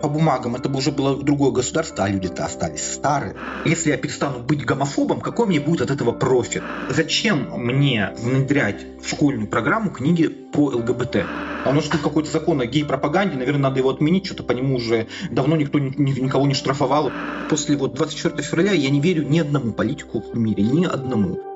По бумагам это бы уже было другое государство, а люди-то остались старые. Если я перестану быть гомофобом, какой мне будет от этого профит? Зачем мне внедрять в школьную программу книги по ЛГБТ? А может быть какой-то закон о гей-пропаганде, наверное, надо его отменить, что-то по нему уже давно никто никого не штрафовал. После вот 24 февраля я не верю ни одному политику в мире, ни одному.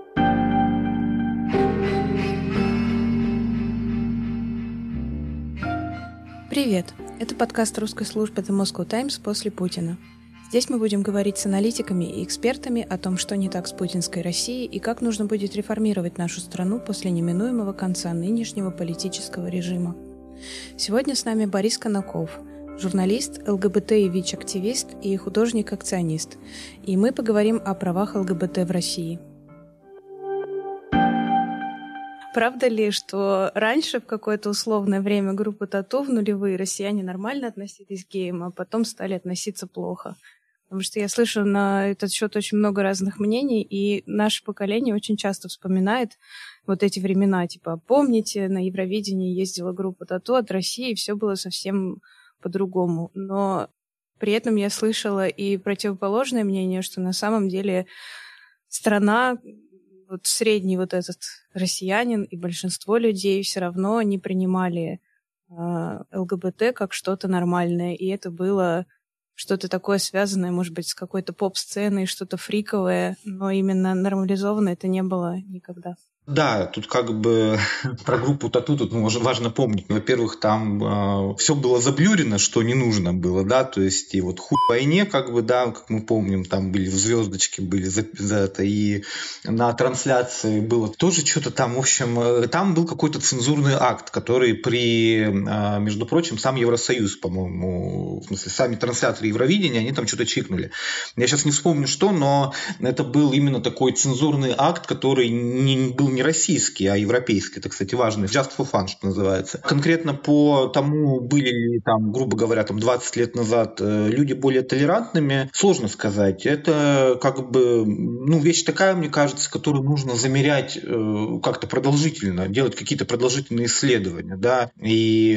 Привет! Это подкаст русской службы The Moscow Times после Путина. Здесь мы будем говорить с аналитиками и экспертами о том, что не так с путинской Россией и как нужно будет реформировать нашу страну после неминуемого конца нынешнего политического режима. Сегодня с нами Борис Конаков, журналист, ЛГБТ и ВИЧ-активист и художник-акционист. И мы поговорим о правах ЛГБТ в России – Правда ли, что раньше, в какое-то условное время группы Тату в нулевые россияне нормально относились к геям, а потом стали относиться плохо? Потому что я слышу на этот счет очень много разных мнений, и наше поколение очень часто вспоминает вот эти времена. Типа, помните, на Евровидении ездила группа Тату от России, и все было совсем по-другому. Но при этом я слышала и противоположное мнение, что на самом деле страна вот средний вот этот россиянин и большинство людей все равно не принимали э, ЛГБТ как что-то нормальное, и это было что-то такое связанное, может быть, с какой-то поп-сценой, что-то фриковое, но именно нормализованно это не было никогда. Да, тут как бы про группу Тату тут ну, важно помнить. Во-первых, там э, все было заблюрено, что не нужно было, да, то есть и вот хуй войне, как бы, да, как мы помним, там были в звездочке, были за, за это, и на трансляции было тоже что-то там, в общем, э, там был какой-то цензурный акт, который при, э, между прочим, сам Евросоюз, по-моему, в смысле, сами трансляторы Евровидения, они там что-то чикнули. Я сейчас не вспомню, что, но это был именно такой цензурный акт, который не был не российский, а европейский. Это, кстати, важно. Just for fun, что называется. Конкретно по тому, были ли там, грубо говоря, там 20 лет назад э, люди более толерантными, сложно сказать. Это как бы, ну, вещь такая, мне кажется, которую нужно замерять э, как-то продолжительно, делать какие-то продолжительные исследования, да, и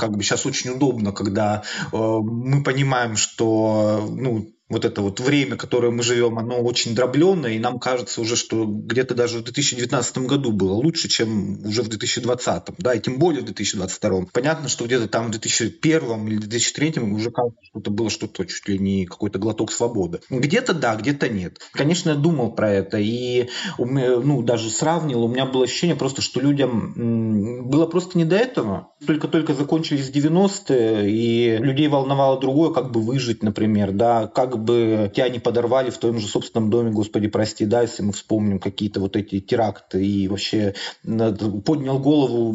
как бы сейчас очень удобно, когда э, мы понимаем, что, ну, вот это вот время, которое мы живем, оно очень дробленное, и нам кажется уже, что где-то даже в 2019 году было лучше, чем уже в 2020, да, и тем более в 2022. Понятно, что где-то там в 2001 или 2003 уже кажется, что это было что-то чуть ли не какой-то глоток свободы. Где-то да, где-то нет. Конечно, я думал про это, и ну, даже сравнивал, у меня было ощущение просто, что людям было просто не до этого. Только-только закончились 90-е, и людей волновало другое, как бы выжить, например, да, как бы тебя не подорвали в твоем же собственном доме, господи, прости, да, если мы вспомним какие-то вот эти теракты и вообще поднял голову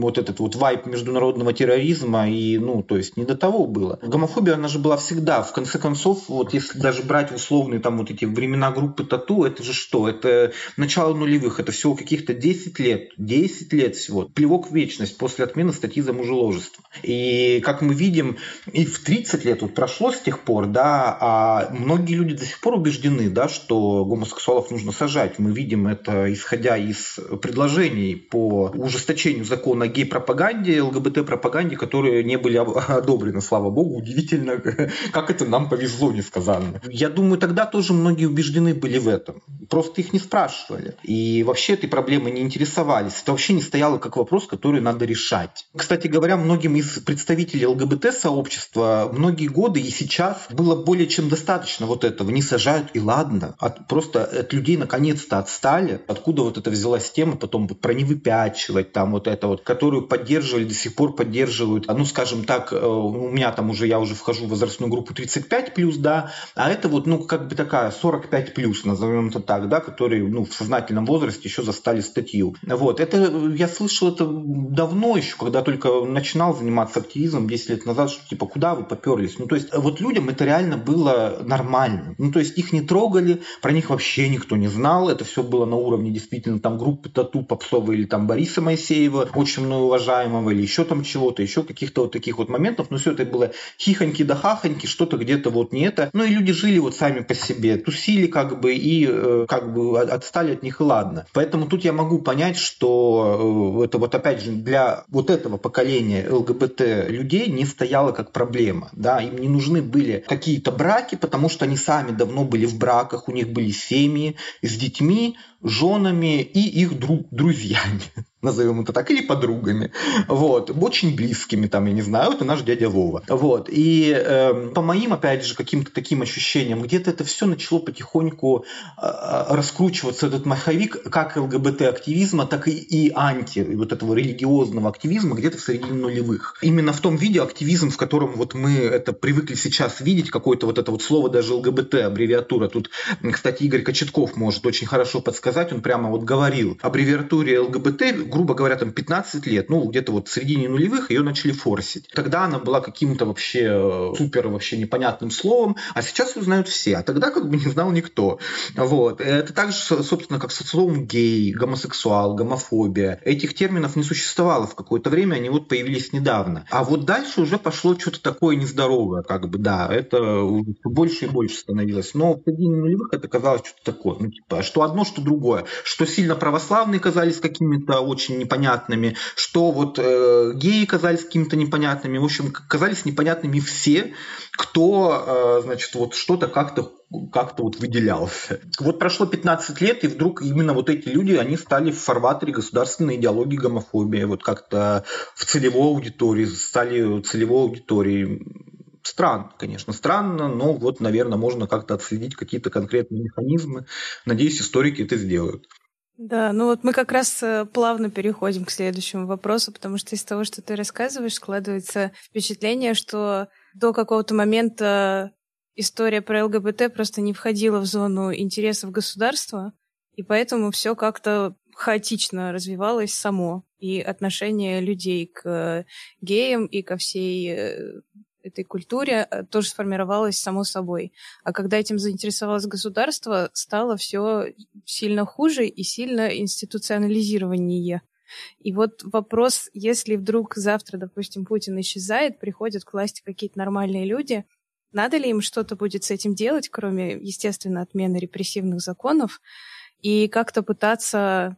вот этот вот вайп международного терроризма и, ну, то есть не до того было. Гомофобия, она же была всегда. В конце концов, вот если даже брать условные там вот эти времена группы Тату, это же что? Это начало нулевых, это всего каких-то 10 лет. 10 лет всего. Плевок в вечность после отмены статьи за мужеложество. И как мы видим, и в 30 лет вот прошло с тех пор, да, а а многие люди до сих пор убеждены, да, что гомосексуалов нужно сажать. Мы видим это, исходя из предложений по ужесточению закона о гей-пропаганде, ЛГБТ-пропаганде, которые не были одобрены, слава богу. Удивительно, как это нам повезло несказанно. Я думаю, тогда тоже многие убеждены были в этом. Просто их не спрашивали. И вообще этой проблемой не интересовались. Это вообще не стояло как вопрос, который надо решать. Кстати говоря, многим из представителей ЛГБТ-сообщества многие годы и сейчас было более чем достаточно вот этого, не сажают и ладно. От, просто от людей наконец-то отстали. Откуда вот это взялась тема, потом про не выпячивать, там вот это вот, которую поддерживали, до сих пор поддерживают. А ну, скажем так, э, у меня там уже, я уже вхожу в возрастную группу 35 плюс, да, а это вот, ну, как бы такая 45 плюс, назовем это так, да, которые, ну, в сознательном возрасте еще застали статью. Вот, это, я слышал это давно еще, когда только начинал заниматься активизмом 10 лет назад, что типа, куда вы поперлись? Ну, то есть, вот людям это реально было нормально. Ну, то есть их не трогали, про них вообще никто не знал. Это все было на уровне действительно там группы Тату Попсова или там Бориса Моисеева, очень мной уважаемого, или еще там чего-то, еще каких-то вот таких вот моментов. Но все это было хихоньки да хахоньки, что-то где-то вот не это. Ну и люди жили вот сами по себе, тусили как бы и э, как бы отстали от них и ладно. Поэтому тут я могу понять, что э, это вот опять же для вот этого поколения ЛГБТ людей не стояло как проблема. Да? Им не нужны были какие-то браки, потому что они сами давно были в браках, у них были семьи с детьми, женами и их друг, друзьями назовем это так, или подругами, вот, очень близкими, там, я не знаю, это наш дядя Вова, вот, и э, по моим, опять же, каким-то таким ощущениям, где-то это все начало потихоньку э, раскручиваться, этот маховик, как ЛГБТ-активизма, так и, и анти, вот этого религиозного активизма, где-то в середине нулевых. Именно в том виде активизм, в котором вот мы это привыкли сейчас видеть, какое-то вот это вот слово даже ЛГБТ, аббревиатура, тут, кстати, Игорь Кочетков может очень хорошо подсказать, он прямо вот говорил, аббревиатуре ЛГБТ грубо говоря, там 15 лет, ну, где-то вот в середине нулевых ее начали форсить. Тогда она была каким-то вообще э, супер вообще непонятным словом, а сейчас ее знают все, а тогда как бы не знал никто. Вот. Это также, собственно, как со словом гей, гомосексуал, гомофобия. Этих терминов не существовало в какое-то время, они вот появились недавно. А вот дальше уже пошло что-то такое нездоровое, как бы, да, это больше и больше становилось. Но в середине нулевых это казалось что-то такое, ну, типа, что одно, что другое. Что сильно православные казались какими-то очень очень непонятными, что вот э, геи казались какими-то непонятными, в общем, казались непонятными все, кто, э, значит, вот что-то как-то как-то вот выделялся. Вот прошло 15 лет, и вдруг именно вот эти люди, они стали в фарватере государственной идеологии гомофобии, вот как-то в целевой аудитории, стали целевой аудиторией. Странно, конечно, странно, но вот, наверное, можно как-то отследить какие-то конкретные механизмы. Надеюсь, историки это сделают. Да, ну вот мы как раз э, плавно переходим к следующему вопросу, потому что из того, что ты рассказываешь, складывается впечатление, что до какого-то момента история про ЛГБТ просто не входила в зону интересов государства, и поэтому все как-то хаотично развивалось само. И отношение людей к геям и ко всей э, этой культуре э, тоже сформировалось само собой. А когда этим заинтересовалось государство, стало все сильно хуже и сильно институционализированнее. И вот вопрос, если вдруг завтра, допустим, Путин исчезает, приходят к власти какие-то нормальные люди, надо ли им что-то будет с этим делать, кроме, естественно, отмены репрессивных законов, и как-то пытаться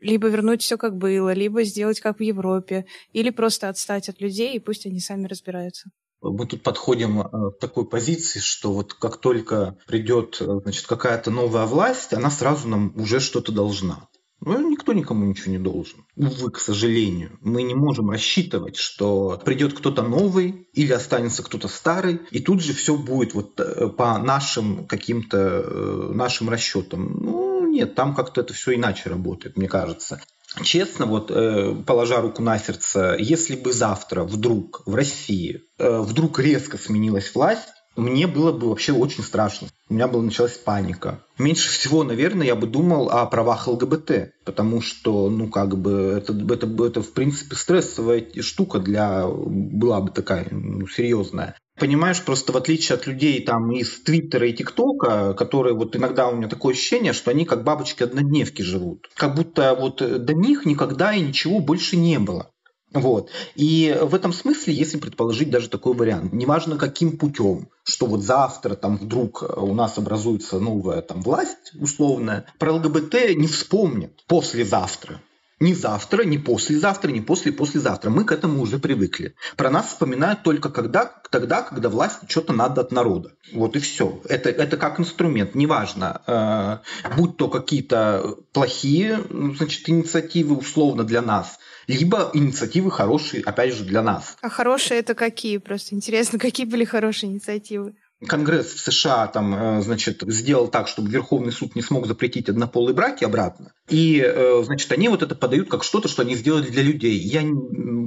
либо вернуть все как было, либо сделать как в Европе, или просто отстать от людей, и пусть они сами разбираются мы тут подходим э, такой позиции, что вот как только придет э, значит, какая-то новая власть, она сразу нам уже что-то должна. Ну, никто никому ничего не должен. Увы, к сожалению. Мы не можем рассчитывать, что придет кто-то новый или останется кто-то старый, и тут же все будет вот э, по нашим каким-то нашим расчетам. Ну, нет, там как-то это все иначе работает, мне кажется. Честно, вот э, положа руку на сердце, если бы завтра вдруг в России э, вдруг резко сменилась власть, мне было бы вообще очень страшно. У меня была началась паника. Меньше всего, наверное, я бы думал о правах ЛГБТ, потому что, ну, как бы, это, это, это в принципе, стрессовая штука для, была бы такая, ну, серьезная понимаешь, просто в отличие от людей там из Твиттера и ТикТока, которые вот иногда у меня такое ощущение, что они как бабочки-однодневки живут. Как будто вот до них никогда и ничего больше не было. Вот. И в этом смысле, если предположить даже такой вариант, неважно каким путем, что вот завтра там вдруг у нас образуется новая там власть условная, про ЛГБТ не вспомнят послезавтра. Ни завтра, ни послезавтра, ни после-послезавтра. Мы к этому уже привыкли. Про нас вспоминают только когда, тогда, когда власть что-то надо от народа. Вот и все. Это, это как инструмент. Неважно, э, будь то какие-то плохие значит, инициативы условно для нас, либо инициативы хорошие, опять же, для нас. А хорошие это какие? Просто интересно, какие были хорошие инициативы? Конгресс в США там, э, значит, сделал так, чтобы Верховный суд не смог запретить однополые браки обратно. И, э, значит, они вот это подают как что-то, что они сделали для людей. Я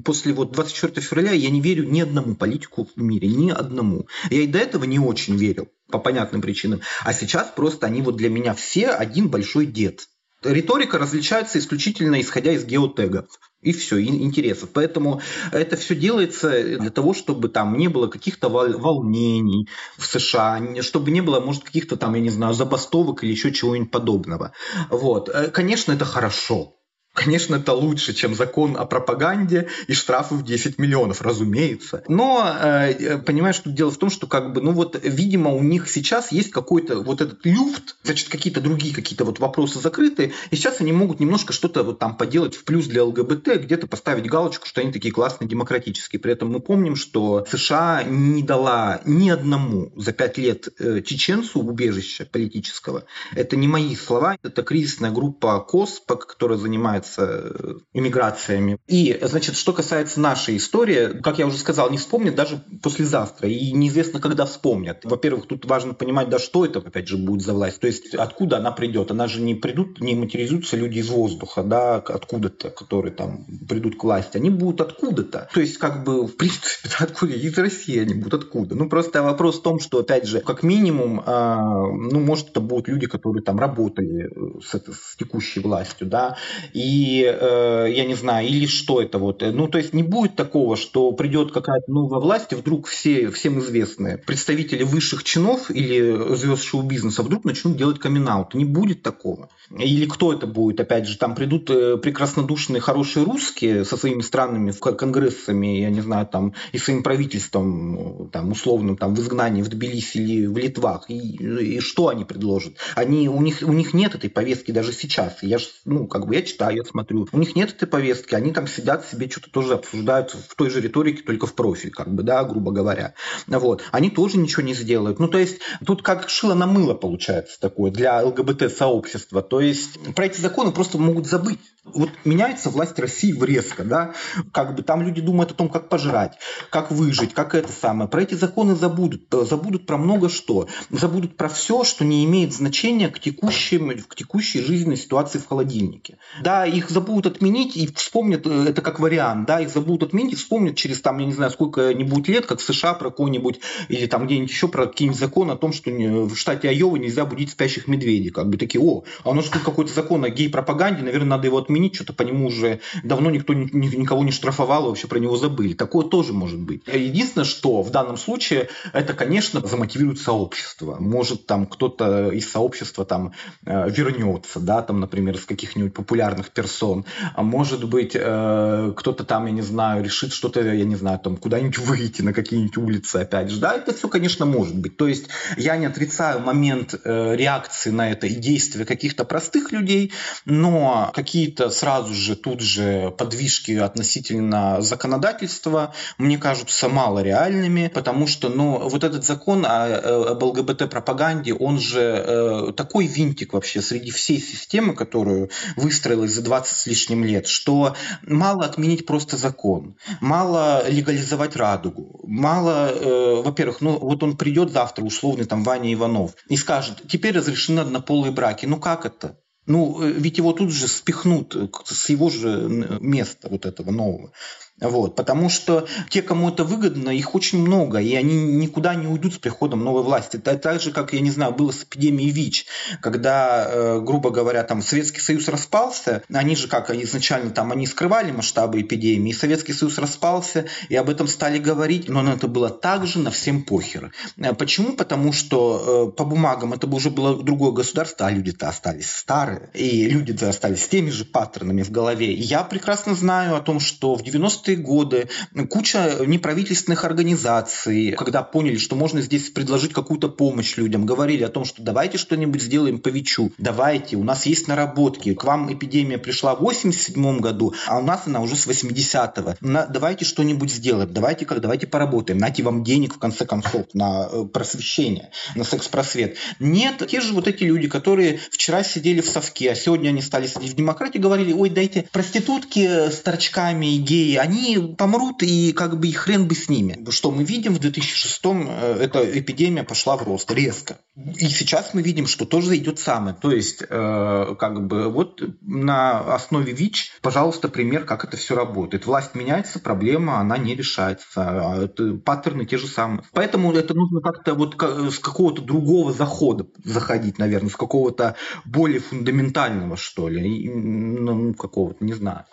после вот 24 февраля я не верю ни одному политику в мире, ни одному. Я и до этого не очень верил по понятным причинам. А сейчас просто они вот для меня все один большой дед. Риторика различается исключительно исходя из геотегов. И все, и интересов. Поэтому это все делается для того, чтобы там не было каких-то волнений в США, чтобы не было, может, каких-то там, я не знаю, забастовок или еще чего-нибудь подобного. Вот. Э, конечно, это хорошо. Конечно, это лучше, чем закон о пропаганде и штрафы в 10 миллионов, разумеется. Но, э, понимаешь, тут дело в том, что как бы, ну вот, видимо, у них сейчас есть какой-то вот этот люфт, значит, какие-то другие какие-то вот вопросы закрыты, и сейчас они могут немножко что-то вот там поделать в плюс для ЛГБТ, где-то поставить галочку, что они такие классные, демократические. При этом мы помним, что США не дала ни одному за пять лет э, чеченцу убежища политического. Это не мои слова, это кризисная группа КОС, которая занимается занимается иммиграциями. И, значит, что касается нашей истории, как я уже сказал, не вспомнят даже послезавтра, и неизвестно, когда вспомнят. Во-первых, тут важно понимать, да что это, опять же, будет за власть, то есть откуда она придет. Она же не придут, не материализуются люди из воздуха, да, откуда-то, которые там придут к власти. Они будут откуда-то. То есть, как бы, в принципе, откуда? Из России они будут откуда? Ну, просто вопрос в том, что, опять же, как минимум, э, ну, может, это будут люди, которые там работали с, с текущей властью, да, и и э, я не знаю, или что это вот. Ну, то есть не будет такого, что придет какая-то новая власть, и вдруг все, всем известные представители высших чинов или звезд шоу-бизнеса вдруг начнут делать камин -аут. Не будет такого. Или кто это будет? Опять же, там придут э, прекраснодушные, хорошие русские со своими странными конгрессами, я не знаю, там, и своим правительством, там, условным, там, в изгнании в Тбилиси или в Литвах. И, и что они предложат? Они, у, них, у них нет этой повестки даже сейчас. Я ж, ну, как бы я читаю, я смотрю. У них нет этой повестки, они там сидят себе что-то тоже обсуждают в той же риторике, только в профиль, как бы, да, грубо говоря. Вот. Они тоже ничего не сделают. Ну, то есть, тут как шило на мыло получается такое для ЛГБТ-сообщества. То есть, про эти законы просто могут забыть. Вот меняется власть России резко, да, как бы там люди думают о том, как пожрать, как выжить, как это самое. Про эти законы забудут, забудут про много что. Забудут про все, что не имеет значения к, текущим, к текущей жизненной ситуации в холодильнике. Да, их забудут отменить и вспомнят, э, это как вариант, да, их забудут отменить и вспомнят через там, я не знаю, сколько-нибудь лет, как в США про какой-нибудь, или там где-нибудь еще про какие-нибудь законы о том, что в штате Айова нельзя будить спящих медведей. Как бы такие, о, а у нас какой-то закон о гей-пропаганде, наверное, надо его отменить, что-то по нему уже давно никто никого не штрафовал, вообще про него забыли. Такое тоже может быть. Единственное, что в данном случае, это, конечно, замотивирует сообщество. Может, там кто-то из сообщества там э, вернется, да, там, например, с каких-нибудь популярных персон. А может быть, э, кто-то там, я не знаю, решит что-то, я не знаю, там куда-нибудь выйти на какие-нибудь улицы, опять же. Да, это все, конечно, может быть. То есть я не отрицаю момент э, реакции на это и действия каких-то простых людей, но какие-то сразу же тут же подвижки относительно законодательства мне кажутся мало реальными, потому что, ну, вот этот закон о, э, об ЛГБТ-пропаганде, он же э, такой винтик вообще среди всей системы, которую выстроилась за 20 с лишним лет, что мало отменить просто закон, мало легализовать радугу, мало, э, во-первых, ну вот он придет завтра, условный там Ваня Иванов, и скажет, теперь разрешены однополые браки. Ну как это? Ну, э, ведь его тут же спихнут с его же места вот этого нового. Вот, потому что те, кому это выгодно, их очень много, и они никуда не уйдут с приходом новой власти. Это так же, как, я не знаю, было с эпидемией ВИЧ, когда, э, грубо говоря, там Советский Союз распался, они же как изначально там, они скрывали масштабы эпидемии, и Советский Союз распался, и об этом стали говорить, но это было также на всем похер. Э, почему? Потому что э, по бумагам это уже было другое государство, а люди-то остались старые, и люди-то остались с теми же паттернами в голове. Я прекрасно знаю о том, что в 90 90-е годы куча неправительственных организаций, когда поняли, что можно здесь предложить какую-то помощь людям, говорили о том, что давайте что-нибудь сделаем по ВИЧу, давайте, у нас есть наработки, к вам эпидемия пришла в 87 году, а у нас она уже с 80-го. Давайте что-нибудь сделаем, давайте как, давайте поработаем, найте вам денег в конце концов на э, просвещение, на секс-просвет. Нет, те же вот эти люди, которые вчера сидели в совке, а сегодня они стали сидеть в демократии, говорили, ой, дайте проститутки с торчками и геи, они они помрут, и как бы и хрен бы с ними. Что мы видим в 2006-м, э, эта эпидемия пошла в рост резко. И сейчас мы видим, что тоже идет самое. То есть, э, как бы вот на основе ВИЧ, пожалуйста, пример, как это все работает. Власть меняется, проблема, она не решается. А это паттерны те же самые. Поэтому это нужно как-то вот с какого-то другого захода заходить, наверное, с какого-то более фундаментального, что ли, ну, какого-то, не знаю.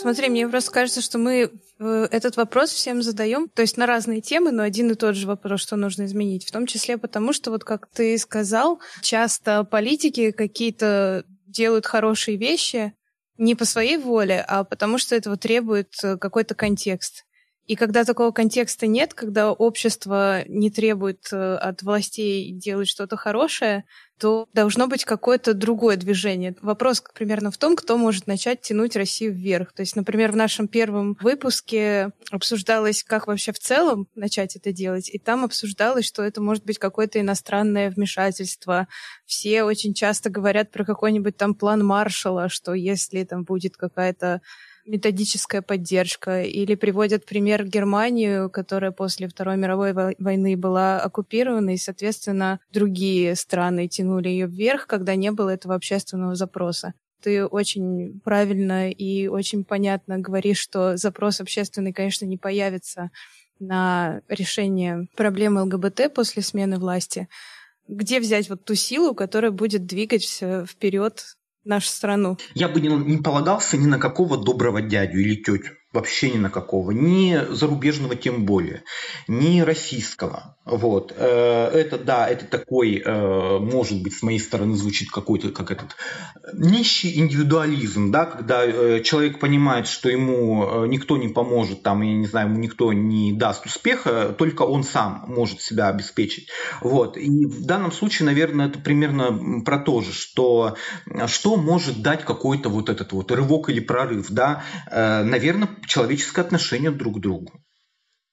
Смотри, мне просто кажется, что мы э, этот вопрос всем задаем, то есть на разные темы, но один и тот же вопрос, что нужно изменить. В том числе потому, что вот как ты сказал, часто политики какие-то делают хорошие вещи не по своей воле, а потому что этого требует э, какой-то контекст. И когда такого контекста нет, когда общество не требует э, от властей делать что-то хорошее, то должно быть какое-то другое движение. Вопрос примерно в том, кто может начать тянуть Россию вверх. То есть, например, в нашем первом выпуске обсуждалось, как вообще в целом начать это делать, и там обсуждалось, что это может быть какое-то иностранное вмешательство. Все очень часто говорят про какой-нибудь там план Маршала, что если там будет какая-то методическая поддержка, или приводят пример Германию, которая после Второй мировой войны была оккупирована, и, соответственно, другие страны тянули ее вверх, когда не было этого общественного запроса. Ты очень правильно и очень понятно говоришь, что запрос общественный, конечно, не появится на решение проблемы ЛГБТ после смены власти. Где взять вот ту силу, которая будет двигать вперед нашу страну. Я бы не, не полагался ни на какого доброго дядю или тетю вообще ни на какого, ни зарубежного тем более, ни российского. Вот. Э, это, да, это такой, э, может быть, с моей стороны звучит какой-то, как этот, нищий индивидуализм, да, когда э, человек понимает, что ему никто не поможет, там, я не знаю, ему никто не даст успеха, только он сам может себя обеспечить. Вот. И в данном случае, наверное, это примерно про то же, что что может дать какой-то вот этот вот рывок или прорыв, да, наверное, человеческое отношение друг к другу.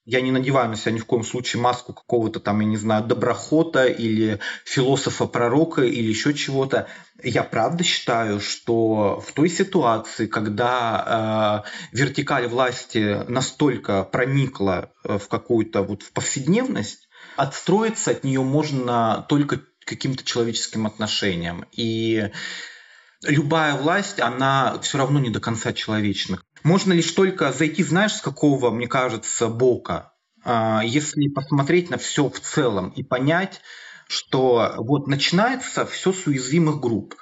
Я не надеваю на себя ни в коем случае маску какого-то там, я не знаю, доброхота или философа-пророка или еще чего-то. Я правда считаю, что в той ситуации, когда э, вертикаль власти настолько проникла э, в какую-то вот в повседневность, отстроиться от нее можно только каким-то человеческим отношением. И любая власть, она все равно не до конца человечна. Можно лишь только зайти, знаешь, с какого, мне кажется, бока, а, если посмотреть на все в целом и понять, что вот начинается все с уязвимых групп.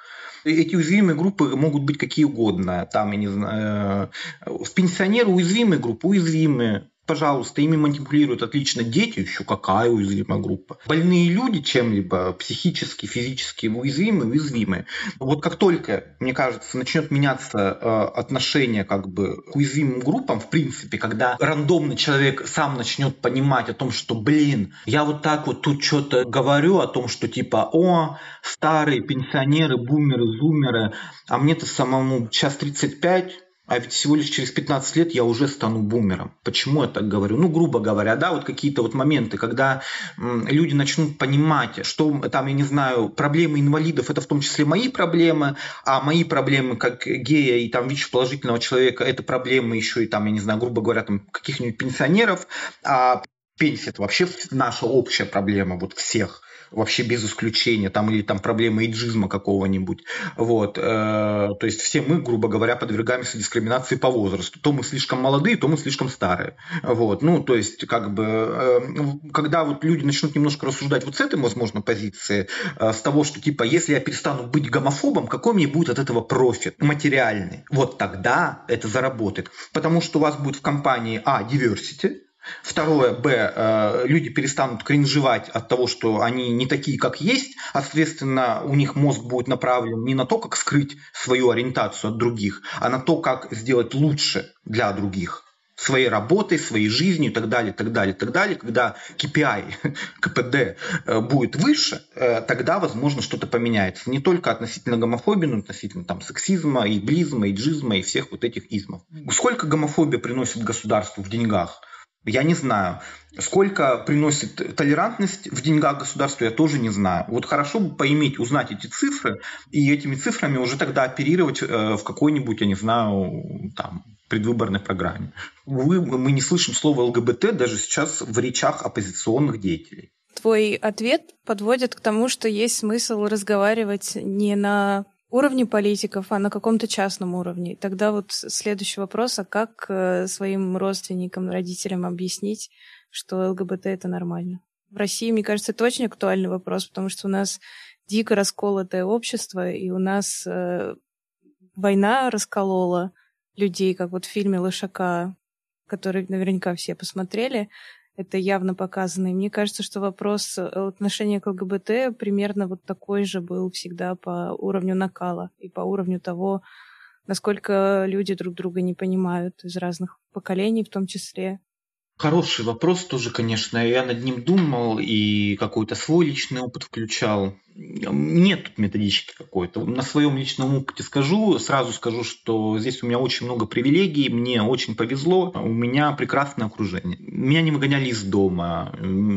Эти уязвимые группы могут быть какие угодно. Там, я не знаю, э, пенсионеры уязвимые группы, уязвимые Пожалуйста, ими манипулируют отлично дети, еще какая уязвимая группа. Больные люди чем-либо психически, физически уязвимы, уязвимы. Вот как только, мне кажется, начнет меняться э, отношение как бы к уязвимым группам, в принципе, когда рандомный человек сам начнет понимать о том, что, блин, я вот так вот тут что-то говорю о том, что типа, о, старые пенсионеры, бумеры, зумеры, а мне-то самому сейчас 35, а ведь всего лишь через 15 лет я уже стану бумером. Почему я так говорю? Ну, грубо говоря, да, вот какие-то вот моменты, когда люди начнут понимать, что там, я не знаю, проблемы инвалидов это в том числе мои проблемы, а мои проблемы как гея и там ВИЧ-положительного человека это проблемы еще и там, я не знаю, грубо говоря, там каких-нибудь пенсионеров, а пенсия это вообще наша общая проблема вот всех вообще без исключения, там или там проблемы иджизма какого-нибудь. Вот. Э, то есть все мы, грубо говоря, подвергаемся дискриминации по возрасту. То мы слишком молодые, то мы слишком старые. Вот. Ну, то есть, как бы, э, когда вот люди начнут немножко рассуждать вот с этой, возможно, позиции, э, с того, что, типа, если я перестану быть гомофобом, какой мне будет от этого профит материальный? Вот тогда это заработает. Потому что у вас будет в компании, а, diversity, Второе, б, э, люди перестанут кринжевать от того, что они не такие, как есть, а, соответственно, у них мозг будет направлен не на то, как скрыть свою ориентацию от других, а на то, как сделать лучше для других своей работой, своей жизнью и так далее, так далее, так далее. Когда KPI, КПД э, будет выше, э, тогда, возможно, что-то поменяется. Не только относительно гомофобии, но относительно там, сексизма, иблизма, иджизма и всех вот этих измов. Сколько гомофобия приносит государству в деньгах? Я не знаю. Сколько приносит толерантность в деньгах государству, я тоже не знаю. Вот хорошо бы поиметь, узнать эти цифры, и этими цифрами уже тогда оперировать э, в какой-нибудь, я не знаю, там, предвыборной программе. Увы, мы не слышим слова ЛГБТ даже сейчас в речах оппозиционных деятелей. Твой ответ подводит к тому, что есть смысл разговаривать не на уровне политиков, а на каком-то частном уровне. Тогда вот следующий вопрос, а как э, своим родственникам, родителям объяснить, что ЛГБТ это нормально? В России, мне кажется, это очень актуальный вопрос, потому что у нас дико расколотое общество, и у нас э, война расколола людей, как вот в фильме «Лошака», который наверняка все посмотрели, это явно показано. И мне кажется, что вопрос э, отношения к ЛГБТ примерно вот такой же был всегда по уровню накала и по уровню того, насколько люди друг друга не понимают из разных поколений в том числе. Хороший вопрос тоже, конечно. Я над ним думал и какой-то свой личный опыт включал. Нет тут методички какой-то. На своем личном опыте скажу, сразу скажу, что здесь у меня очень много привилегий, мне очень повезло, у меня прекрасное окружение. Меня не выгоняли из дома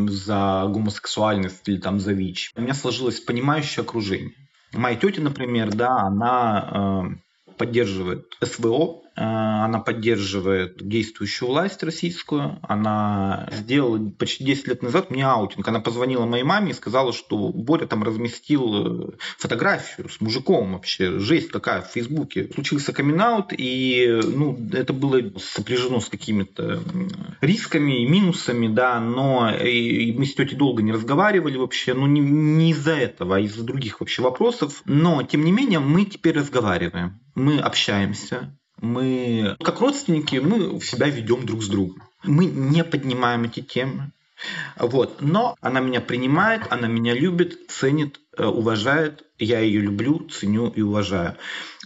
за гомосексуальность или там за ВИЧ. У меня сложилось понимающее окружение. Моя тетя, например, да, она э, поддерживает СВО, она поддерживает действующую власть российскую. Она сделала почти 10 лет назад мне аутинг. Она позвонила моей маме и сказала, что Боря там разместил э, фотографию с мужиком вообще. Жесть какая в Фейсбуке. Случился камин и ну, это было сопряжено с какими-то рисками и минусами, да, но и мы с тетей долго не разговаривали вообще, ну не, не из-за этого, а из-за других вообще вопросов. Но, тем не менее, мы теперь разговариваем, мы общаемся, мы, как родственники, мы себя ведем друг с другом. Мы не поднимаем эти темы. Вот. Но она меня принимает, она меня любит, ценит, э, уважает. Я ее люблю, ценю и уважаю.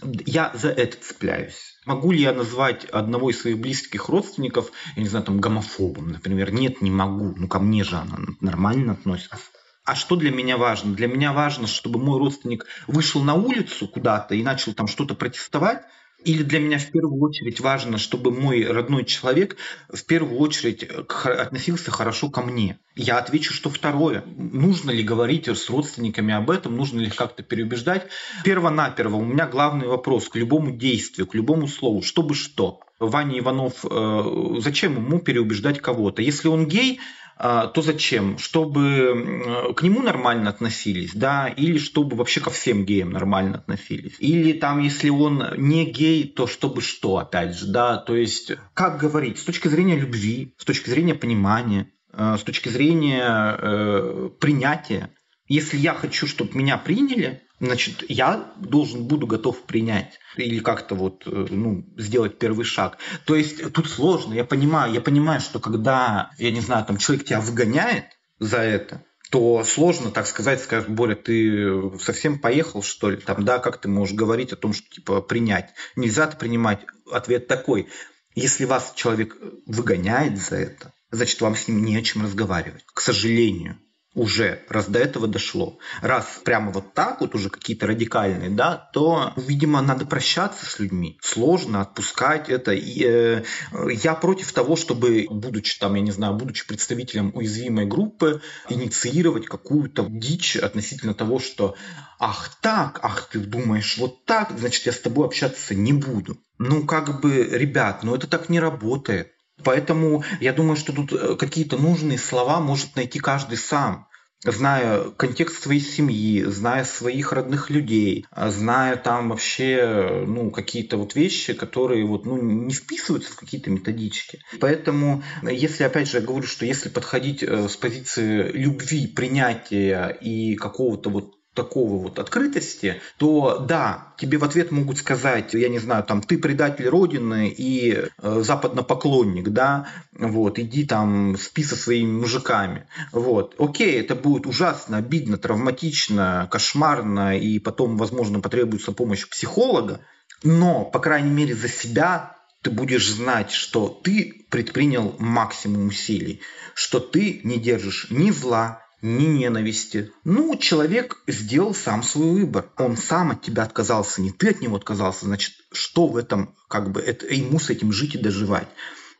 Я за это цепляюсь. Могу ли я назвать одного из своих близких родственников, я не знаю, там, гомофобом, например? Нет, не могу. Ну, ко мне же она нормально относится. А что для меня важно? Для меня важно, чтобы мой родственник вышел на улицу куда-то и начал там что-то протестовать, или для меня в первую очередь важно, чтобы мой родной человек в первую очередь относился хорошо ко мне. Я отвечу, что второе. Нужно ли говорить с родственниками об этом, нужно ли их как-то переубеждать. Перво-наперво у меня главный вопрос к любому действию, к любому слову, чтобы что. Ваня Иванов, э, зачем ему переубеждать кого-то? Если он гей, то зачем? Чтобы к нему нормально относились, да, или чтобы вообще ко всем геям нормально относились. Или там, если он не гей, то чтобы что, опять же, да, то есть, как говорить, с точки зрения любви, с точки зрения понимания, э, с точки зрения э, принятия. Если я хочу, чтобы меня приняли, значит, я должен буду готов принять или как-то вот э, ну, сделать первый шаг. То есть тут сложно, я понимаю, я понимаю, что когда, я не знаю, там человек тебя выгоняет за это, то сложно, так сказать, сказать, Боря, ты совсем поехал, что ли? Там, да, как ты можешь говорить о том, что типа принять? Нельзя это принимать. Ответ такой. Если вас человек выгоняет за это, значит, вам с ним не о чем разговаривать. К сожалению уже, раз до этого дошло, раз прямо вот так вот уже какие-то радикальные, да, то, видимо, надо прощаться с людьми. Сложно отпускать это. И, э, я против того, чтобы, будучи там, я не знаю, будучи представителем уязвимой группы, инициировать какую-то дичь относительно того, что ах так, ах ты думаешь вот так, значит я с тобой общаться не буду. Ну, как бы, ребят, ну это так не работает. Поэтому я думаю, что тут э, какие-то нужные слова может найти каждый сам зная контекст своей семьи, зная своих родных людей, а зная там вообще ну, какие-то вот вещи, которые вот, ну, не вписываются в какие-то методички. Поэтому, если, опять же, я говорю, что если подходить э, с позиции любви, принятия и какого-то вот такого вот открытости, то да, тебе в ответ могут сказать, я не знаю, там, ты предатель Родины и э, западнопоклонник, да, вот, иди там спи со своими мужиками, вот. Окей, это будет ужасно, обидно, травматично, кошмарно, и потом, возможно, потребуется помощь психолога, но, по крайней мере, за себя ты будешь знать, что ты предпринял максимум усилий, что ты не держишь ни зла, ни ненависти. Ну, человек сделал сам свой выбор. Он сам от тебя отказался, не ты от него отказался. Значит, что в этом, как бы, это, ему с этим жить и доживать.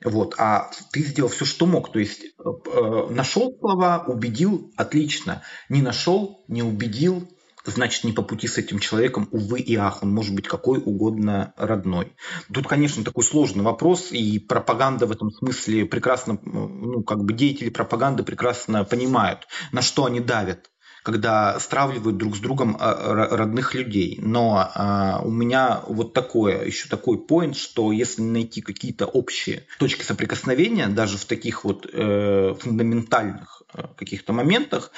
Вот, а ты сделал все, что мог. То есть э, э нашел слова, убедил, отлично. Не нашел, не убедил, значит, не по пути с этим человеком, увы и ах, он может быть какой угодно родной. Тут, конечно, такой сложный вопрос, и пропаганда в этом смысле прекрасно, ну, как бы деятели пропаганды прекрасно понимают, на что они давят когда стравливают друг с другом а, родных людей. Но а, у меня вот такое, еще такой поинт, что если найти какие-то общие точки соприкосновения, даже в таких вот э, фундаментальных э, каких-то моментах,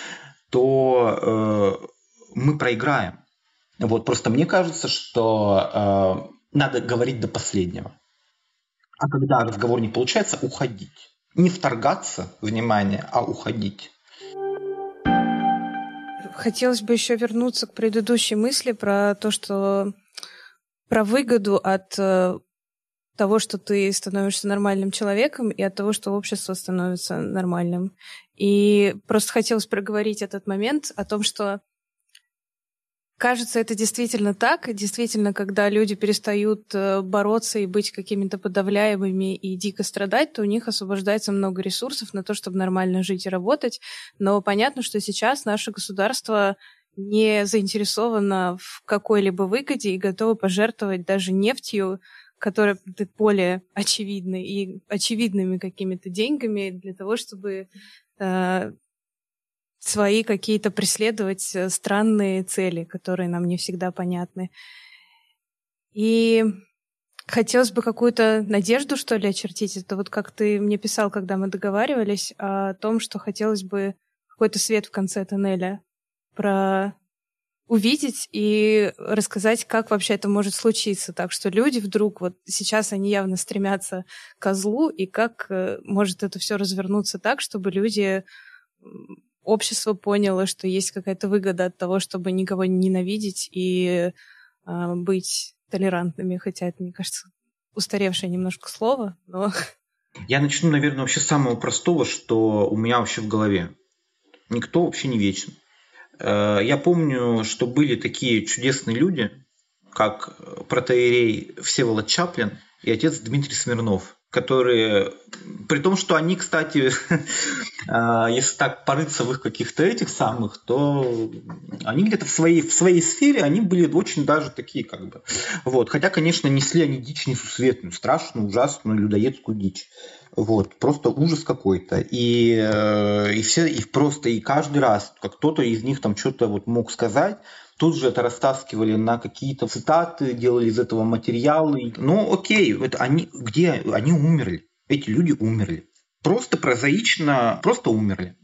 то э, мы проиграем. Вот просто мне кажется, что э, надо говорить до последнего. А когда разговор не получается, уходить. Не вторгаться, внимание, а уходить. Хотелось бы еще вернуться к предыдущей мысли про то, что про выгоду от э, того, что ты становишься нормальным человеком, и от того, что общество становится нормальным. И просто хотелось проговорить этот момент о том, что кажется, это действительно так. Действительно, когда люди перестают э, бороться и быть какими-то подавляемыми и дико страдать, то у них освобождается много ресурсов на то, чтобы нормально жить и работать. Но понятно, что сейчас наше государство не заинтересовано в какой-либо выгоде и готово пожертвовать даже нефтью, которая более очевидна и очевидными какими-то деньгами для того, чтобы э, свои какие-то преследовать э, странные цели, которые нам не всегда понятны. И хотелось бы какую-то надежду, что ли, очертить. Это вот как ты мне писал, когда мы договаривались, о том, что хотелось бы какой-то свет в конце тоннеля про увидеть и рассказать, как вообще это может случиться. Так что люди вдруг, вот сейчас они явно стремятся к козлу, и как э, может это все развернуться так, чтобы люди общество поняло, что есть какая-то выгода от того, чтобы никого не ненавидеть и э, быть толерантными, хотя это, мне кажется, устаревшее немножко слово, но... Я начну, наверное, вообще с самого простого, что у меня вообще в голове. Никто вообще не вечен. Э, я помню, что были такие чудесные люди, как протеерей Всеволод Чаплин и отец Дмитрий Смирнов которые, при том, что они, кстати, а, если так порыться в их каких-то этих самых, то они где-то в своей, в своей сфере, они были очень даже такие, как бы, вот, хотя, конечно, несли они дичь несусветную, страшную, ужасную, людоедскую дичь, вот, просто ужас какой-то, и, э, и все, и просто, и каждый раз, как кто-то из них там что-то вот мог сказать, Тут же это растаскивали на какие-то цитаты, делали из этого материалы. Ну, окей, это они, где они умерли? Эти люди умерли. Просто прозаично, просто умерли.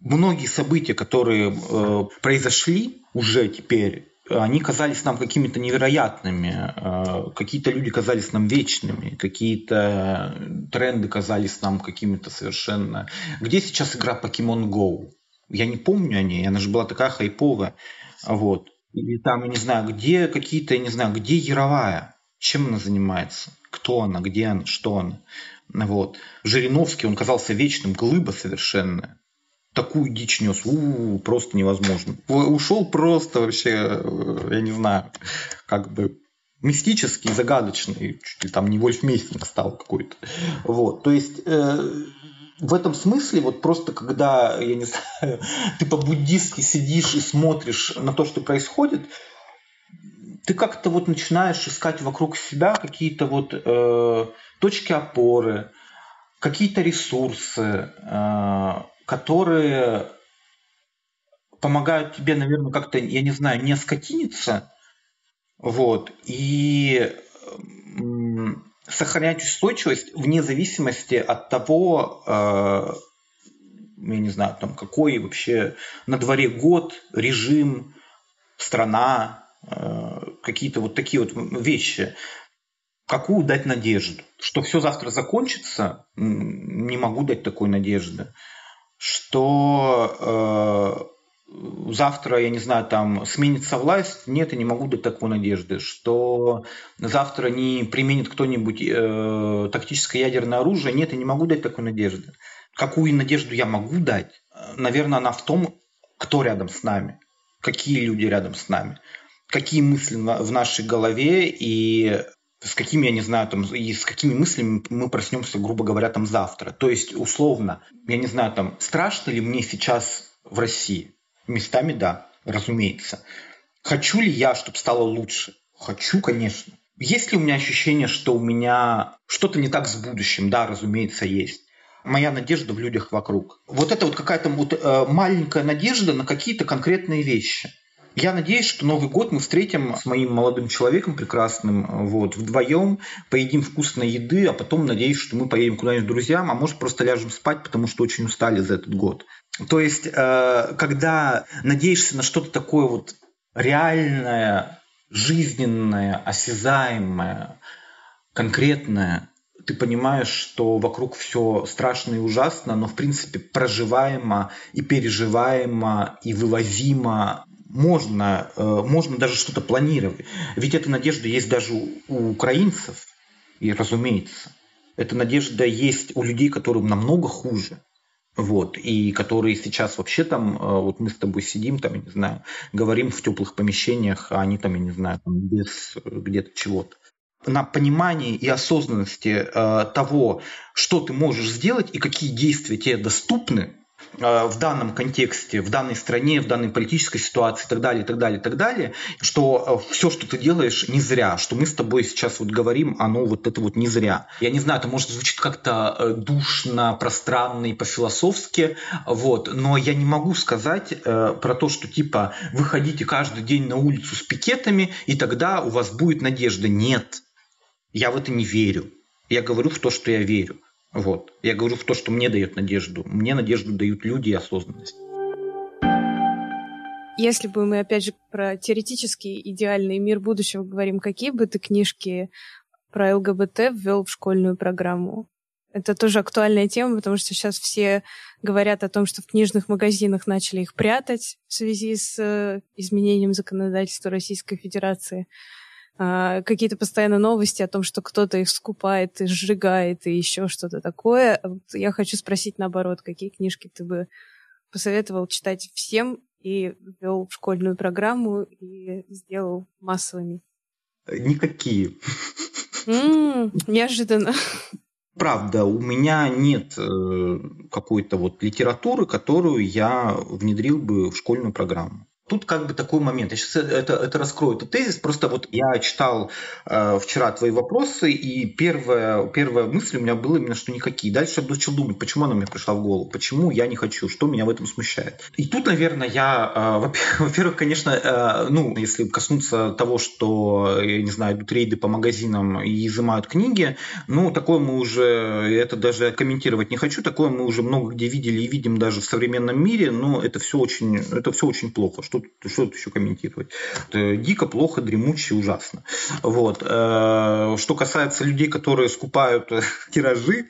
Многие события, которые э, произошли уже теперь, они казались нам какими-то невероятными, э, какие-то люди казались нам вечными, какие-то тренды казались нам какими-то совершенно... Где сейчас игра Pokemon Go? Я не помню о ней, она же была такая хайповая. Вот. Или там, я не знаю, где какие-то, я не знаю, где Яровая, чем она занимается, кто она, где она, что она. Вот. Жириновский, он казался вечным, глыба совершенно. Такую дичь нес, у-у-у, просто невозможно. Ушел просто вообще, э, я не знаю, как бы мистический, загадочный, чуть ли там не Вольф Мессинг стал какой-то. Вот, то есть э, в этом смысле, вот просто когда, я не знаю, ты по-буддистски сидишь и смотришь на то, что происходит, ты как-то вот начинаешь искать вокруг себя какие-то вот э, точки опоры, какие-то ресурсы, э, которые помогают тебе, наверное, как-то, я не знаю, не скотиниться, вот, и сохранять устойчивость вне зависимости от того, э, я не знаю, там какой вообще на дворе год, режим, страна, э, какие-то вот такие вот вещи. Какую дать надежду? Что все завтра закончится, не могу дать такой надежды. Что э, завтра, я не знаю, там сменится власть, нет, я не могу дать такой надежды, что завтра не применит кто-нибудь э, тактическое ядерное оружие, нет, я не могу дать такой надежды. Какую надежду я могу дать? Наверное, она в том, кто рядом с нами, какие люди рядом с нами, какие мысли в нашей голове и с какими, я не знаю, там, и с какими мыслями мы проснемся, грубо говоря, там завтра. То есть, условно, я не знаю, там, страшно ли мне сейчас в России? Местами да, разумеется. Хочу ли я, чтобы стало лучше? Хочу, конечно. Есть ли у меня ощущение, что у меня что-то не так с будущим? Да, разумеется, есть. Моя надежда в людях вокруг. Вот это вот какая-то вот, э, маленькая надежда на какие-то конкретные вещи. Я надеюсь, что Новый год мы встретим с моим молодым человеком прекрасным вот, вдвоем, поедим вкусной еды, а потом надеюсь, что мы поедем куда-нибудь к друзьям, а может просто ляжем спать, потому что очень устали за этот год. То есть, э, когда надеешься на что-то такое вот реальное, жизненное, осязаемое, конкретное, ты понимаешь, что вокруг все страшно и ужасно, но в принципе проживаемо и переживаемо и вывозимо можно, э, можно даже что-то планировать. Ведь эта надежда есть даже у украинцев, и разумеется. Эта надежда есть у людей, которым намного хуже. Вот, и которые сейчас вообще там, э, вот мы с тобой сидим, там, я не знаю, говорим в теплых помещениях, а они там, я не знаю, там без э, где-то чего-то. На понимании и осознанности э, того, что ты можешь сделать и какие действия тебе доступны, в данном контексте, в данной стране, в данной политической ситуации и так далее, и так далее, и так далее, что э, все, что ты делаешь, не зря, что мы с тобой сейчас вот говорим, оно вот это вот не зря. Я не знаю, это может звучит как-то э, душно, пространно и по-философски, вот, но я не могу сказать э, про то, что типа выходите каждый день на улицу с пикетами, и тогда у вас будет надежда. Нет, я в это не верю. Я говорю в то, что я верю. Вот. Я говорю в то, что мне дает надежду. Мне надежду дают люди и осознанность. Если бы мы, опять же, про теоретический идеальный мир будущего говорим, какие бы ты книжки про ЛГБТ ввел в школьную программу? Это тоже актуальная тема, потому что сейчас все говорят о том, что в книжных магазинах начали их прятать в связи с э, изменением законодательства Российской Федерации. А, какие-то постоянно новости о том, что кто-то их скупает и сжигает, и еще что-то такое. А я хочу спросить наоборот, какие книжки ты бы посоветовал читать всем и ввел в школьную программу и сделал массовыми? Никакие. М-м, неожиданно. Правда, у меня нет э, какой-то вот литературы, которую я внедрил бы в школьную программу тут как бы такой момент. Я сейчас это, это раскрою, этот тезис. Просто вот я читал э, вчера твои вопросы, и первая, первая мысль у меня была именно, что никакие. Дальше я начал думать, почему она мне пришла в голову, почему я не хочу, что меня в этом смущает. И тут, наверное, я, э, во-первых, конечно, э, ну, если коснуться того, что, я не знаю, идут рейды по магазинам и изымают книги, ну, такое мы уже, это даже комментировать не хочу, такое мы уже много где видели и видим даже в современном мире, но это все очень, это все очень плохо. Что тут, что тут еще комментировать? Это дико, плохо, дремуче, ужасно. Вот. Э, что касается людей, которые скупают э, тиражи,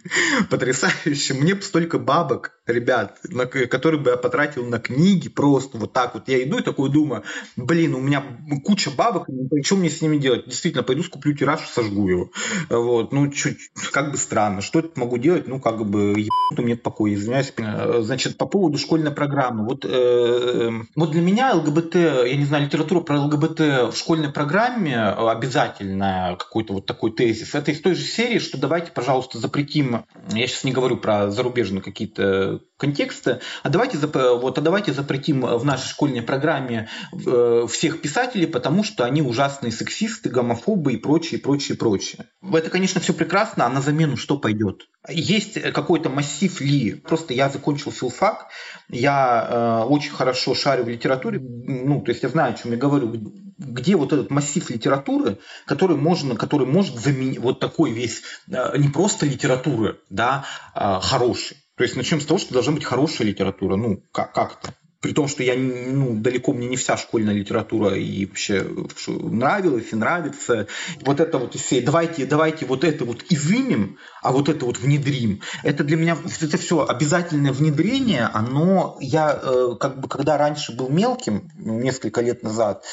потрясающе. Мне бы столько бабок, ребят, на, которые бы я потратил на книги просто вот так вот. Я иду и такой думаю, блин, у меня куча бабок, что мне с ними делать? Действительно, пойду скуплю тираж, сожгу его. Вот. Ну, чуть, как бы странно. Что это могу делать? Ну, как бы, ебанутым нет покоя, извиняюсь. Э, значит, по поводу школьной программы. Вот, э, вот для меня ЛГБТ, я не знаю, литература про ЛГБТ в школьной программе обязательно какой-то вот такой тезис. Это из той же серии, что давайте, пожалуйста, запретим, я сейчас не говорю про зарубежные какие-то контексты, а давайте, вот, а давайте запретим в нашей школьной программе э, всех писателей, потому что они ужасные сексисты, гомофобы и прочее, прочее, прочее. Это, конечно, все прекрасно, а на замену что пойдет? Есть какой-то массив ли? Просто я закончил филфак, я э, очень хорошо шарю в литературе, ну, то есть я знаю, о чем я говорю, где вот этот массив литературы, который можно, который может заменить вот такой весь, э, не просто литературы, да, э, хороший. То есть начнем с того, что должна быть хорошая литература, ну, как- как-то при том, что я ну, далеко мне не вся школьная литература и вообще нравилась и нравится. Вот это вот все, давайте, давайте вот это вот изымем, а вот это вот внедрим. Это для меня, это все обязательное внедрение, оно, я э, как бы, когда раньше был мелким, несколько лет назад,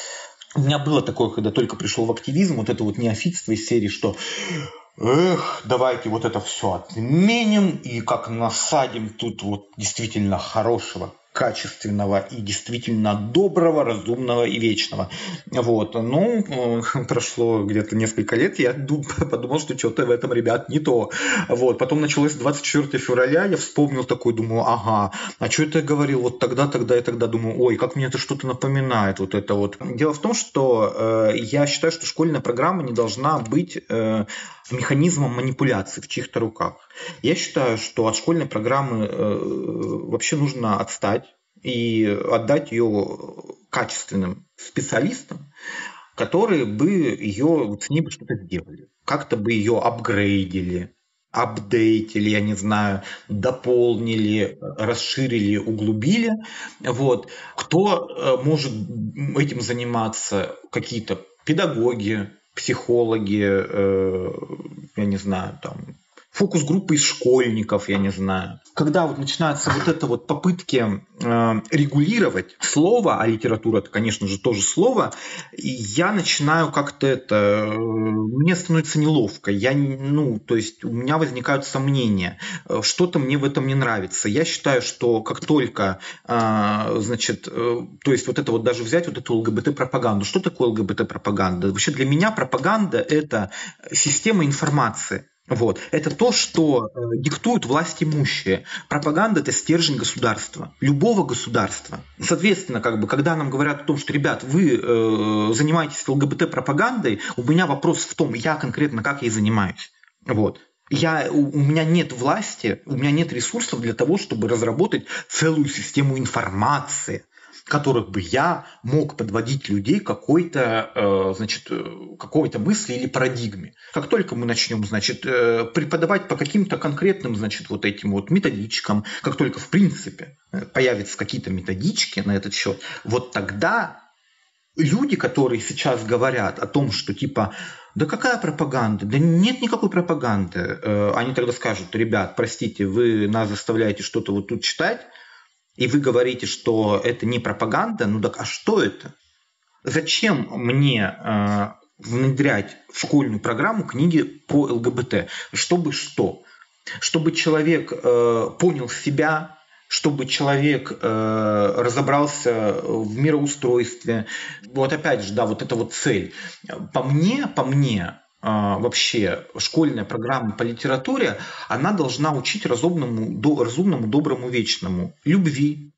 у меня было такое, когда только пришел в активизм, вот это вот неофитство из серии, что эх, давайте вот это все отменим и как насадим тут вот действительно хорошего качественного и действительно доброго, разумного и вечного. Вот. Ну, э, прошло где-то несколько лет, я подумал, что что-то в этом, ребят, не то. Вот. Потом началось 24 февраля, я вспомнил такой, думаю, ага, а что это я говорил вот тогда, тогда и тогда, думаю, ой, как мне это что-то напоминает, вот это вот. Дело в том, что э, я считаю, что школьная программа не должна быть э, механизмом манипуляции в чьих-то руках. Я считаю, что от школьной программы э, вообще нужно отстать и отдать ее качественным специалистам, которые бы ее, с ней бы что-то сделали. Как-то бы ее апгрейдили, апдейтили, я не знаю, дополнили, расширили, углубили. Вот. Кто э, может этим заниматься? Какие-то педагоги, психологи, э, я не знаю, там, фокус-группы из школьников, я не знаю. Когда вот начинаются вот это вот попытки э, регулировать слово, а литература это, конечно же, тоже слово, я начинаю как-то это, э, мне становится неловко. Я, ну, то есть у меня возникают сомнения, э, что-то мне в этом не нравится. Я считаю, что как только, э, значит, э, то есть вот это вот даже взять вот эту ЛГБТ-пропаганду. Что такое ЛГБТ-пропаганда? Вообще для меня пропаганда это система информации. Вот. Это то, что э, диктуют власть имущие. Пропаганда – это стержень государства, любого государства. Соответственно, как бы, когда нам говорят о том, что, ребят, вы э, занимаетесь ЛГБТ-пропагандой, у меня вопрос в том, я конкретно как ей занимаюсь. Вот. Я, у, у меня нет власти, у меня нет ресурсов для того, чтобы разработать целую систему информации которых бы я мог подводить людей какой-то, э, значит, э, какой-то мысли или парадигме. Как только мы начнем, значит, э, преподавать по каким-то конкретным, значит, вот этим вот методичкам, как только в принципе появятся какие-то методички на этот счет, вот тогда люди, которые сейчас говорят о том, что типа да какая пропаганда? Да нет никакой пропаганды. Они тогда скажут, ребят, простите, вы нас заставляете что-то вот тут читать, и вы говорите, что это не пропаганда, ну так а что это? Зачем мне э, внедрять в школьную программу книги по ЛГБТ? Чтобы что? Чтобы человек э, понял себя, чтобы человек э, разобрался в мироустройстве. Вот опять же, да, вот это вот цель. По мне, по мне, вообще школьная программа по литературе, она должна учить разумному, до, разумному доброму, вечному, любви,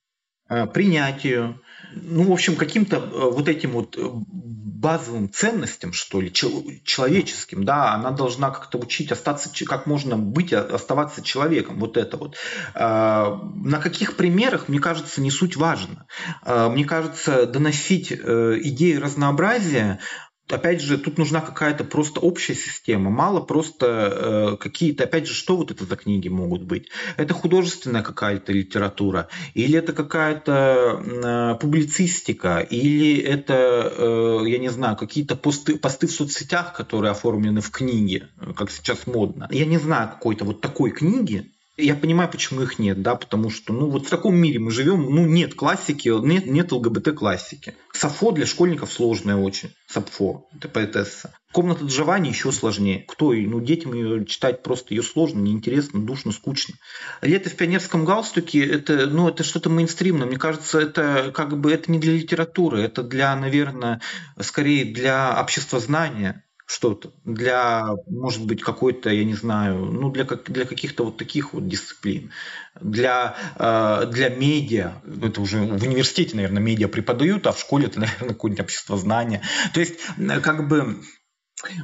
а, принятию, ну, в общем, каким-то э, вот этим вот э, базовым ценностям, что ли, человеческим, да, она должна как-то учить остаться, как можно быть, оставаться человеком, вот это вот. А, на каких примерах, мне кажется, не суть важно. Мне кажется, доносить э, идеи разнообразия опять же, тут нужна какая-то просто общая система. Мало просто э, какие-то, опять же, что вот это за книги могут быть? Это художественная какая-то литература, или это какая-то э, публицистика, или это, э, я не знаю, какие-то посты, посты в соцсетях, которые оформлены в книге, как сейчас модно. Я не знаю какой-то вот такой книги, я понимаю, почему их нет, да, потому что, ну, вот в таком мире мы живем, ну, нет классики, нет, нет ЛГБТ-классики. Сафо для школьников сложное очень, Сапфо, это поэтесса. Комната Джованни еще сложнее. Кто Ну, детям ее читать просто ее сложно, неинтересно, душно, скучно. Лето в пионерском галстуке, это, ну, это что-то мейнстримное. Мне кажется, это как бы это не для литературы, это для, наверное, скорее для обществознания что-то для, может быть, какой-то, я не знаю, ну, для, как, для каких-то вот таких вот дисциплин. Для, э, для медиа, ну, это уже в университете, наверное, медиа преподают, а в школе это, наверное, какое-нибудь общество знания. То есть, как бы,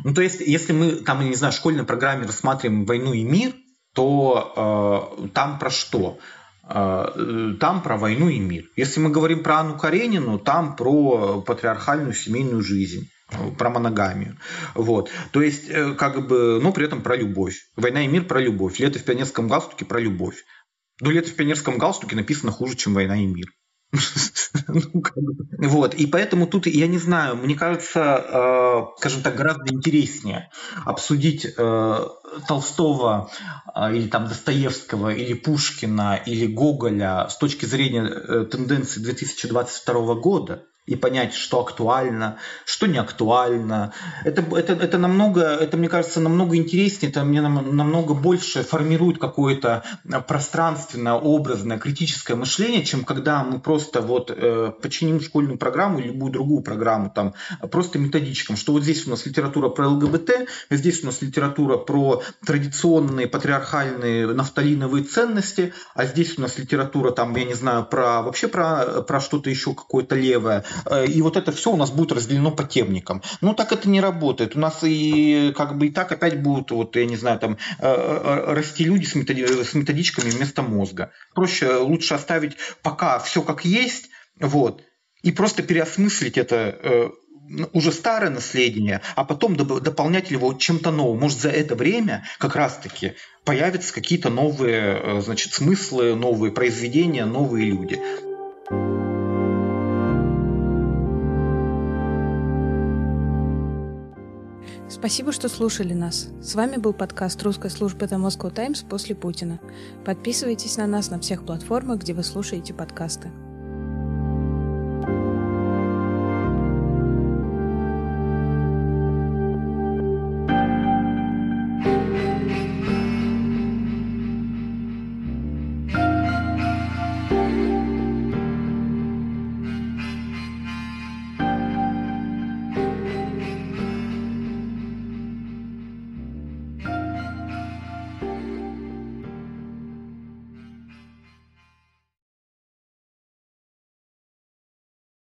ну, то есть, если мы там, я не знаю, в школьной программе рассматриваем «Войну и мир», то э, там про что? Э, там про войну и мир. Если мы говорим про Анну Каренину, там про патриархальную семейную жизнь про моногамию. Вот. То есть, э, как бы, но при этом про любовь. «Война и мир» про любовь. «Лето в пионерском галстуке» про любовь. Но «Лето в пионерском галстуке» написано хуже, чем «Война и мир». Ну, вот, и поэтому тут, я не знаю, мне кажется, э, скажем так, гораздо интереснее обсудить э, Толстого или там Достоевского, или Пушкина, или Гоголя с точки зрения тенденции 2022 года, и понять, что актуально, что не актуально. Это, это, это намного, это, мне кажется, намного интереснее, это мне намного больше формирует какое-то пространственное, образное, критическое мышление, чем когда мы просто вот э, починим школьную программу или любую другую программу, там, просто методичкам, что вот здесь у нас литература про ЛГБТ, здесь у нас литература про традиционные патриархальные нафталиновые ценности, а здесь у нас литература, там, я не знаю, про вообще про, про что-то еще какое-то левое. Э, и вот это все у нас будет разделено по темникам. Ну, так это не работает. У нас и как бы и так опять будут, вот, я не знаю, там, э, э, расти люди с, методи с методичками вместо мозга. Проще, лучше оставить пока все как есть, вот, и просто переосмыслить это уже старое наследие, а потом дополнять его чем-то новым. Может, за это время как раз-таки появятся какие-то новые значит, смыслы, новые произведения, новые люди. Спасибо, что слушали нас. С вами был подкаст русской службы The Moscow Times после Путина. Подписывайтесь на нас на всех платформах, где вы слушаете подкасты.